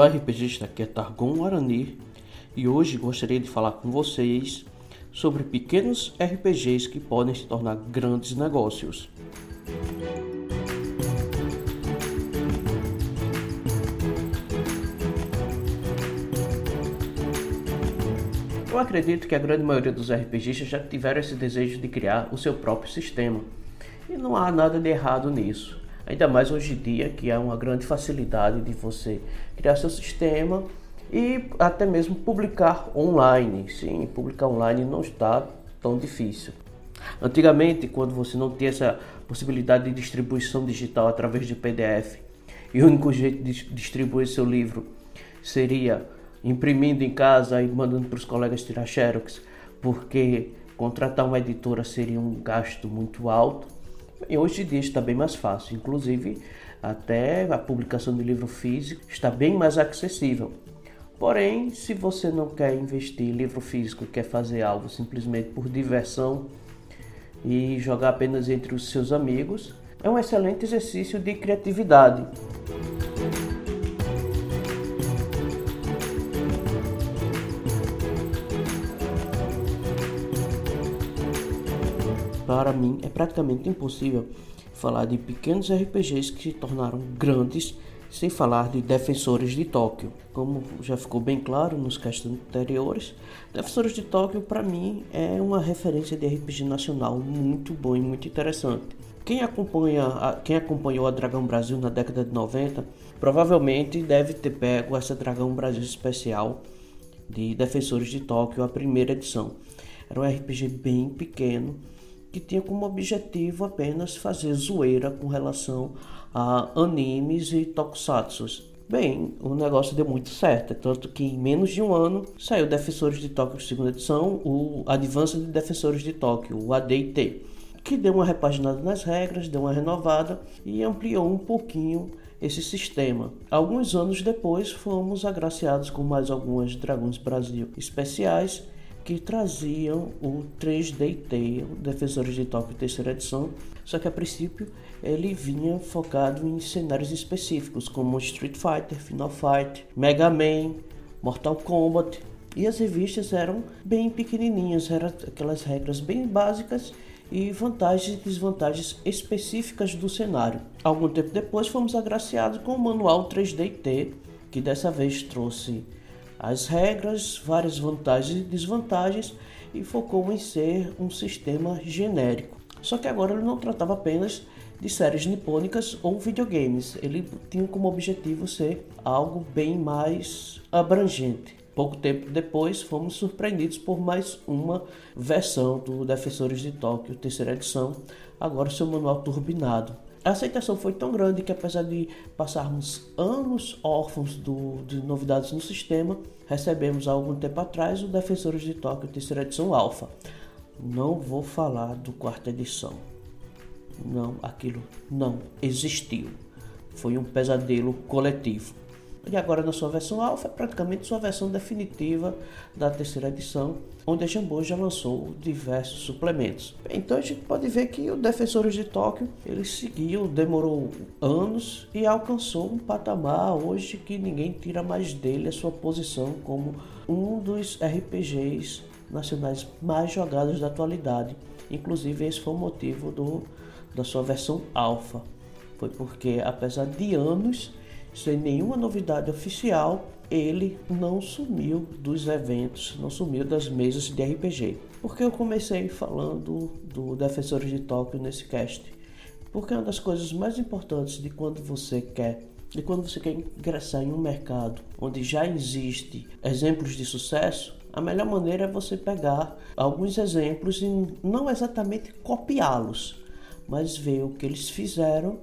Olá RPGista, aqui é Targon Arani e hoje gostaria de falar com vocês sobre pequenos RPGs que podem se tornar grandes negócios. Eu acredito que a grande maioria dos RPGistas já tiveram esse desejo de criar o seu próprio sistema e não há nada de errado nisso. Ainda mais hoje em dia que há uma grande facilidade de você criar seu sistema e até mesmo publicar online. Sim, publicar online não está tão difícil. Antigamente, quando você não tinha essa possibilidade de distribuição digital através de PDF, e o único jeito de distribuir seu livro seria imprimindo em casa e mandando para os colegas tirar xerox, porque contratar uma editora seria um gasto muito alto. E hoje em dia está bem mais fácil, inclusive até a publicação de livro físico está bem mais acessível. Porém, se você não quer investir em livro físico, quer fazer algo simplesmente por diversão e jogar apenas entre os seus amigos, é um excelente exercício de criatividade. Para mim é praticamente impossível falar de pequenos RPGs que se tornaram grandes sem falar de Defensores de Tóquio. Como já ficou bem claro nos castes anteriores, Defensores de Tóquio para mim é uma referência de RPG nacional muito bom e muito interessante. Quem, acompanha, quem acompanhou a Dragão Brasil na década de 90 provavelmente deve ter pego essa Dragão Brasil especial de Defensores de Tóquio, a primeira edição. Era um RPG bem pequeno, que tinha como objetivo apenas fazer zoeira com relação a animes e tokusatsu. Bem, o negócio deu muito certo, tanto que em menos de um ano saiu Defensores de Tóquio segunda edição, o Advanced de Defensores de Tóquio, o AD&T, que deu uma repaginada nas regras, deu uma renovada e ampliou um pouquinho esse sistema. Alguns anos depois fomos agraciados com mais algumas Dragões Brasil especiais que traziam o 3D Tale, Defensores de Tóquio terceira edição, só que a princípio ele vinha focado em cenários específicos como Street Fighter, Final Fight, Mega Man, Mortal Kombat, e as revistas eram bem pequenininhas, eram aquelas regras bem básicas e vantagens e desvantagens específicas do cenário. Algum tempo depois fomos agraciados com o manual 3DT, que dessa vez trouxe as regras, várias vantagens e desvantagens e focou em ser um sistema genérico. Só que agora ele não tratava apenas de séries nipônicas ou videogames, ele tinha como objetivo ser algo bem mais abrangente. Pouco tempo depois, fomos surpreendidos por mais uma versão do Defensores de Tóquio, terceira edição, agora seu manual turbinado. A aceitação foi tão grande que, apesar de passarmos anos órfãos do, de novidades no sistema, recebemos há algum tempo atrás o Defensores de Tóquio terceira edição Alpha. Não vou falar do quarta edição. Não, aquilo não existiu. Foi um pesadelo coletivo. E agora na sua versão alfa é praticamente sua versão definitiva da terceira edição, onde a Jambô já lançou diversos suplementos. Então a gente pode ver que o Defensores de Tóquio ele seguiu, demorou anos e alcançou um patamar hoje que ninguém tira mais dele a sua posição como um dos RPGs nacionais mais jogados da atualidade. Inclusive esse foi o motivo do, da sua versão alfa. Foi porque apesar de anos sem nenhuma novidade oficial, ele não sumiu dos eventos, não sumiu das mesas de RPG. Porque eu comecei falando do Defensores de Tóquio nesse cast? Porque uma das coisas mais importantes de quando você quer de quando você quer ingressar em um mercado onde já existe exemplos de sucesso, a melhor maneira é você pegar alguns exemplos e não exatamente copiá-los, mas ver o que eles fizeram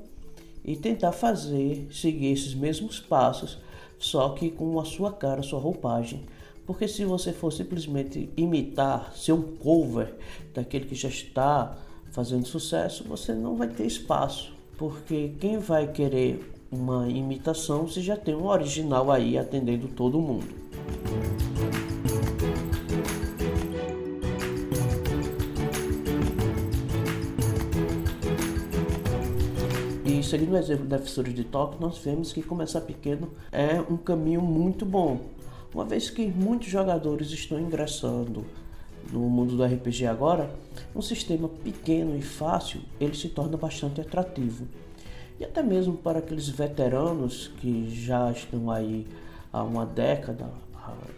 e tentar fazer, seguir esses mesmos passos, só que com a sua cara, sua roupagem. Porque se você for simplesmente imitar, ser um cover daquele que já está fazendo sucesso, você não vai ter espaço. Porque quem vai querer uma imitação se já tem um original aí atendendo todo mundo. Seguindo o exemplo da Defensores de Tóquio, nós vemos que começar pequeno é um caminho muito bom. Uma vez que muitos jogadores estão ingressando no mundo do RPG agora, um sistema pequeno e fácil ele se torna bastante atrativo. E até mesmo para aqueles veteranos que já estão aí há uma década,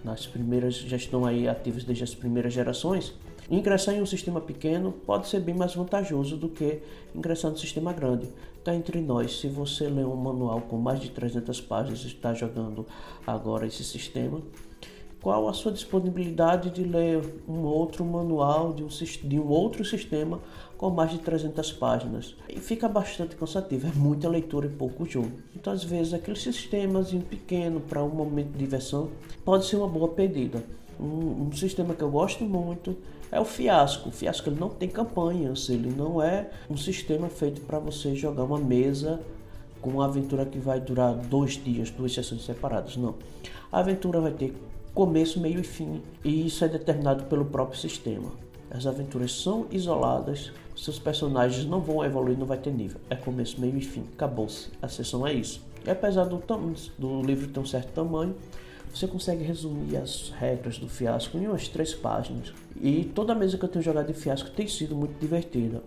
nas primeiras já estão aí ativos desde as primeiras gerações, ingressar em um sistema pequeno pode ser bem mais vantajoso do que ingressar no sistema grande. Está entre nós, se você ler um manual com mais de 300 páginas e está jogando agora esse sistema, qual a sua disponibilidade de ler um outro manual de um, de um outro sistema com mais de 300 páginas. E fica bastante cansativo, é muita leitura e pouco jogo. Então, às vezes, aquele sistemas pequeno para um momento de diversão pode ser uma boa pedida. Um, um, sistema que eu gosto muito é o Fiasco. O Fiasco ele não tem campanhas, ele não é um sistema feito para você jogar uma mesa com uma aventura que vai durar dois dias, duas sessões separadas. Não. A aventura vai ter começo, meio e fim, e isso é determinado pelo próprio sistema. As aventuras são isoladas, seus personagens não vão evoluir, não vai ter nível. É começo, meio e fim, acabou-se. A sessão é isso. E apesar do, do livro ter um certo tamanho, você consegue resumir as regras do fiasco em umas três páginas. E toda mesa que eu tenho jogado de fiasco tem sido muito divertida.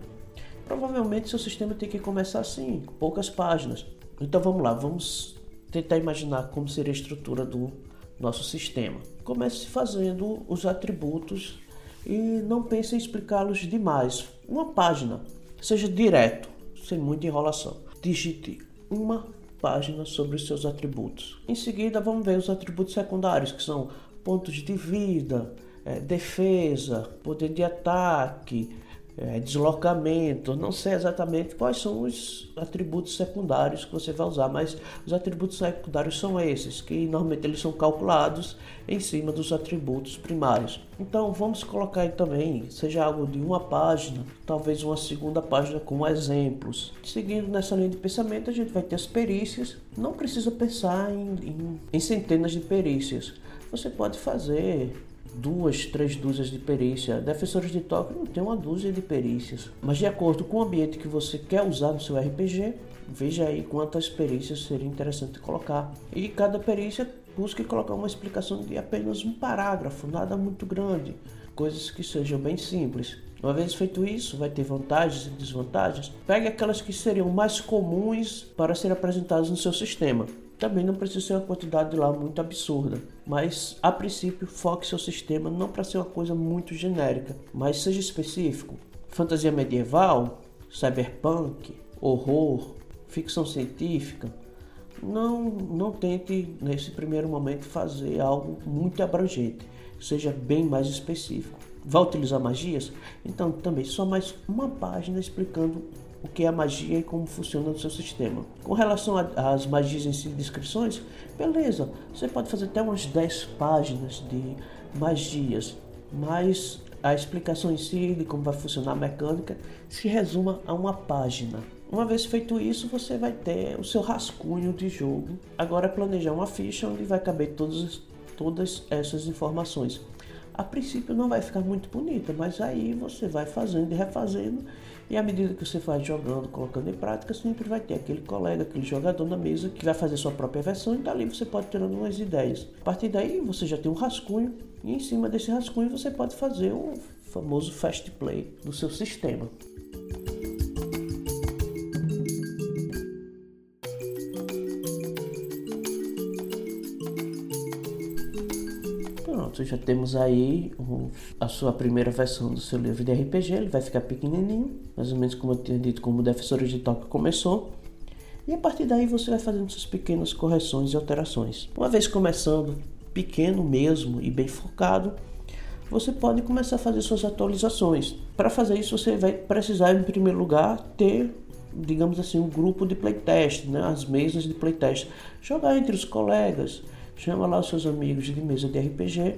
Provavelmente seu sistema tem que começar assim, com poucas páginas. Então vamos lá, vamos tentar imaginar como seria a estrutura do nosso sistema. Comece fazendo os atributos e não pense em explicá-los demais. Uma página, seja direto, sem muita enrolação. Digite uma página sobre os seus atributos. Em seguida, vamos ver os atributos secundários, que são pontos de vida, é, defesa, poder de ataque, é, deslocamento, não sei exatamente quais são os atributos secundários que você vai usar, mas os atributos secundários são esses, que normalmente eles são calculados em cima dos atributos primários. Então vamos colocar aí também, seja algo de uma página, talvez uma segunda página com exemplos. Seguindo nessa linha de pensamento, a gente vai ter as perícias. Não precisa pensar em, em, em centenas de perícias. Você pode fazer duas, três dúzias de perícia. Defensores de toque não tem uma dúzia de perícias. Mas de acordo com o ambiente que você quer usar no seu RPG, veja aí quantas perícias seria interessante colocar. E cada perícia busque colocar uma explicação de apenas um parágrafo, nada muito grande. Coisas que sejam bem simples. Uma vez feito isso, vai ter vantagens e desvantagens. Pegue aquelas que seriam mais comuns para ser apresentadas no seu sistema. Também não precisa ser uma quantidade lá muito absurda, mas a princípio foque seu sistema não para ser uma coisa muito genérica, mas seja específico. Fantasia medieval, cyberpunk, horror, ficção científica. Não, não tente nesse primeiro momento fazer algo muito abrangente, seja bem mais específico. Vai utilizar magias? Então também só mais uma página explicando o que é a magia e como funciona no seu sistema. Com relação às magias em si, descrições, beleza, você pode fazer até umas 10 páginas de magias, mas a explicação em si de como vai funcionar a mecânica se resuma a uma página. Uma vez feito isso, você vai ter o seu rascunho de jogo. Agora é planejar uma ficha onde vai caber todas, todas essas informações. A princípio não vai ficar muito bonita, mas aí você vai fazendo e refazendo e à medida que você vai jogando, colocando em prática, sempre vai ter aquele colega, aquele jogador na mesa que vai fazer sua própria versão e dali você pode ter algumas ideias. A partir daí você já tem um rascunho e em cima desse rascunho você pode fazer o famoso fast play do seu sistema. Pronto, já temos aí a sua primeira versão do seu livro de RPG. Ele vai ficar pequenininho, mais ou menos como eu tinha dito, como o Defensores de Tóquio começou. E a partir daí você vai fazendo suas pequenas correções e alterações. Uma vez começando pequeno mesmo e bem focado, você pode começar a fazer suas atualizações. Para fazer isso, você vai precisar, em primeiro lugar, ter, digamos assim, um grupo de playtest, né? as mesas de playtest. Jogar entre os colegas, Chama lá os seus amigos de mesa de RPG.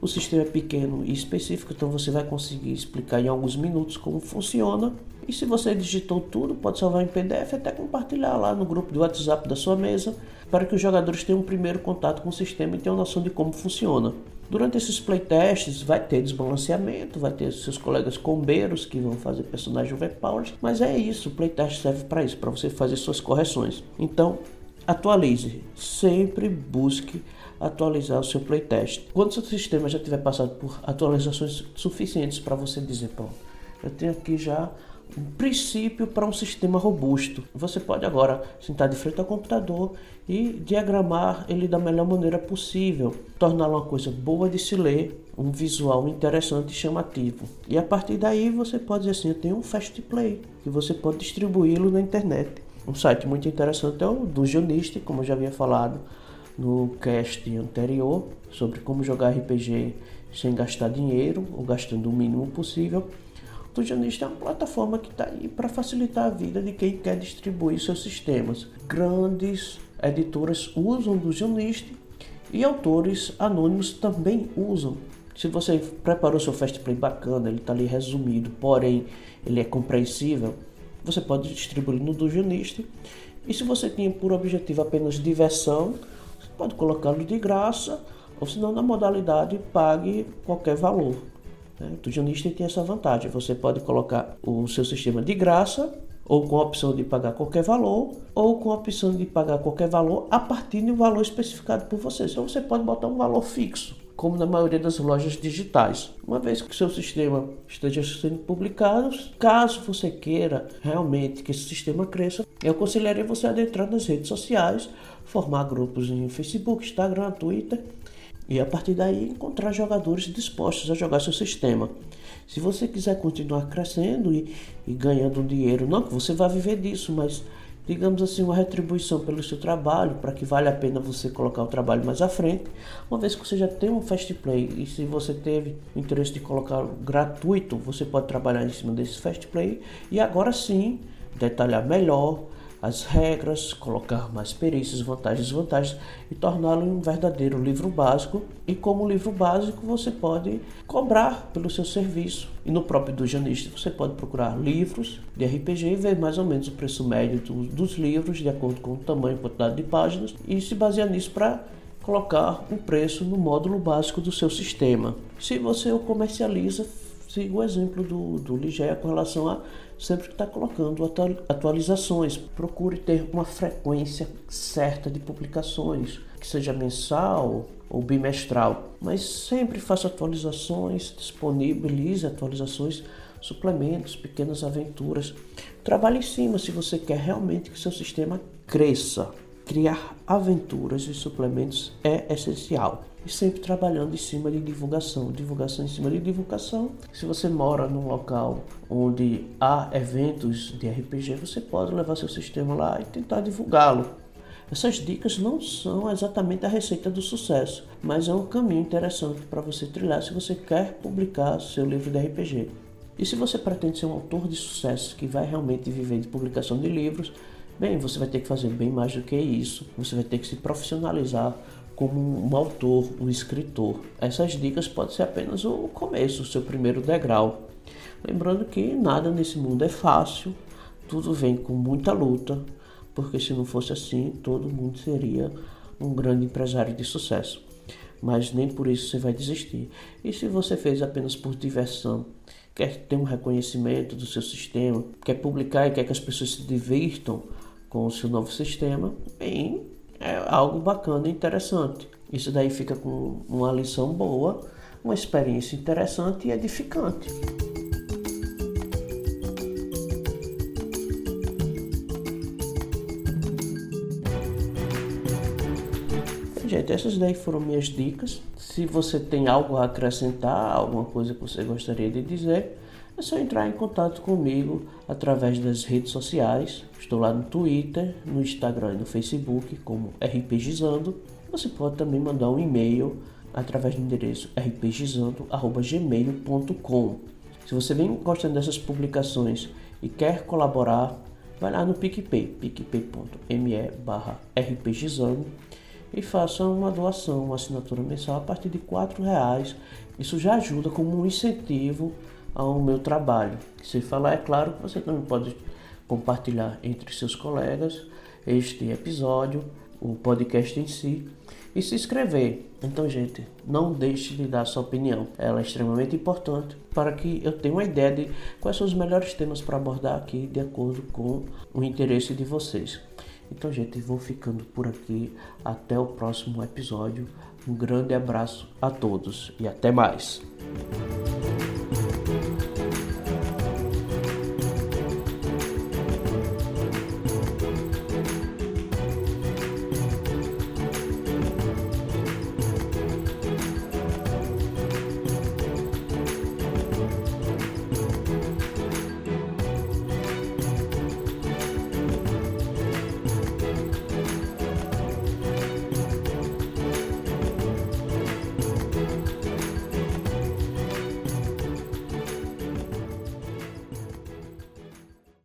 O sistema é pequeno e específico, então você vai conseguir explicar em alguns minutos como funciona. E se você digitou tudo, pode salvar em PDF até compartilhar lá no grupo do WhatsApp da sua mesa, para que os jogadores tenham um primeiro contato com o sistema e tenham noção de como funciona. Durante esses playtests vai ter desbalanceamento, vai ter seus colegas combeiros que vão fazer personagens overpowers, mas é isso, o playtest serve para isso, para você fazer suas correções. Então, atualize, sempre busque atualizar o seu playtest. Quando seu sistema já tiver passado por atualizações suficientes para você dizer, pronto, eu tenho aqui já um princípio para um sistema robusto. Você pode agora sentar de frente ao computador e diagramar ele da melhor maneira possível, torná-lo uma coisa boa de se ler, um visual interessante e chamativo. E a partir daí você pode dizer assim, eu tenho um Fast Play, que você pode distribuí-lo na internet. Um site muito interessante é o Dungeonist, como eu já havia falado no cast anterior, sobre como jogar RPG sem gastar dinheiro ou gastando o mínimo possível. O Dungeonist é uma plataforma que está aí para facilitar a vida de quem quer distribuir seus sistemas. Grandes editoras usam o Dungeonist e autores anônimos também usam. Se você preparou seu fast play bacana, ele está ali resumido, porém ele é compreensível, você pode distribuir no Dungeonist. E se você tinha por objetivo apenas diversão, você pode colocá-lo de graça, ou se não na modalidade pague qualquer valor. Né? O Dungeonista tem essa vantagem, você pode colocar o seu sistema de graça, ou com a opção de pagar qualquer valor, ou com a opção de pagar qualquer valor a partir de um valor especificado por você. Então você pode botar um valor fixo como na maioria das lojas digitais. Uma vez que seu sistema esteja sendo publicado, caso você queira realmente que esse sistema cresça, eu aconselharia você a adentrar nas redes sociais, formar grupos em Facebook, Instagram, Twitter e a partir daí encontrar jogadores dispostos a jogar seu sistema. Se você quiser continuar crescendo e, e ganhando dinheiro, não que você vai viver disso, mas digamos assim, uma retribuição pelo seu trabalho, para que vale a pena você colocar o trabalho mais à frente, uma vez que você já tem um fast play e se você teve interesse de colocar gratuito, você pode trabalhar em cima desse fast play e agora sim detalhar melhor as regras, colocar mais perícias, vantagens e desvantagens e torná-lo um verdadeiro livro básico. E como livro básico, você pode cobrar pelo seu serviço. E no próprio Dungeonista você pode procurar livros de RPG e ver mais ou menos o preço médio dos livros, de acordo com o tamanho e quantidade de páginas, e se basear nisso para colocar um preço no módulo básico do seu sistema. Se você o comercializa, siga o exemplo do, do Ligeia com relação a sempre que está colocando atualizações. Procure ter uma frequência certa de publicações, que seja mensal ou bimestral, mas sempre faça atualizações, disponibilize atualizações, suplementos, pequenas aventuras. Trabalhe em cima se você quer realmente que seu sistema cresça. Criar aventuras e suplementos é essencial e sempre trabalhando em cima de divulgação, divulgação em cima de divulgação. Se você mora num local onde há eventos de RPG, você pode levar seu sistema lá e tentar divulgá-lo. Essas dicas não são exatamente a receita do sucesso, mas é um caminho interessante para você trilhar se você quer publicar seu livro de RPG. E se você pretende ser um autor de sucesso que vai realmente viver de publicação de livros, bem, você vai ter que fazer bem mais do que isso. Você vai ter que se profissionalizar como um autor, um escritor. Essas dicas podem ser apenas o começo, o seu primeiro degrau. Lembrando que nada nesse mundo é fácil, tudo vem com muita luta, porque se não fosse assim, todo mundo seria um grande empresário de sucesso. Mas nem por isso você vai desistir. E se você fez apenas por diversão, quer ter um reconhecimento do seu sistema, quer publicar e quer que as pessoas se divirtam com o seu novo sistema, bem, é algo bacana e interessante. Isso daí fica com uma lição boa, uma experiência interessante e edificante. Gente, essas daí foram minhas dicas. Se você tem algo a acrescentar, alguma coisa que você gostaria de dizer, é só entrar em contato comigo através das redes sociais. Estou lá no Twitter, no Instagram e no Facebook como RPGizando. Você pode também mandar um e-mail através do endereço rpgizando.gmail.com. Se você vem gostando dessas publicações e quer colaborar, vai lá no PicPay, picpay.me barra rpgizando e faça uma doação, uma assinatura mensal a partir de R$ reais. Isso já ajuda como um incentivo ao meu trabalho. Se falar, é claro que você também pode compartilhar entre seus colegas este episódio o podcast em si e se inscrever. Então, gente, não deixe de dar sua opinião. Ela é extremamente importante para que eu tenha uma ideia de quais são os melhores temas para abordar aqui de acordo com o interesse de vocês. Então, gente, vou ficando por aqui. Até o próximo episódio. Um grande abraço a todos e até mais.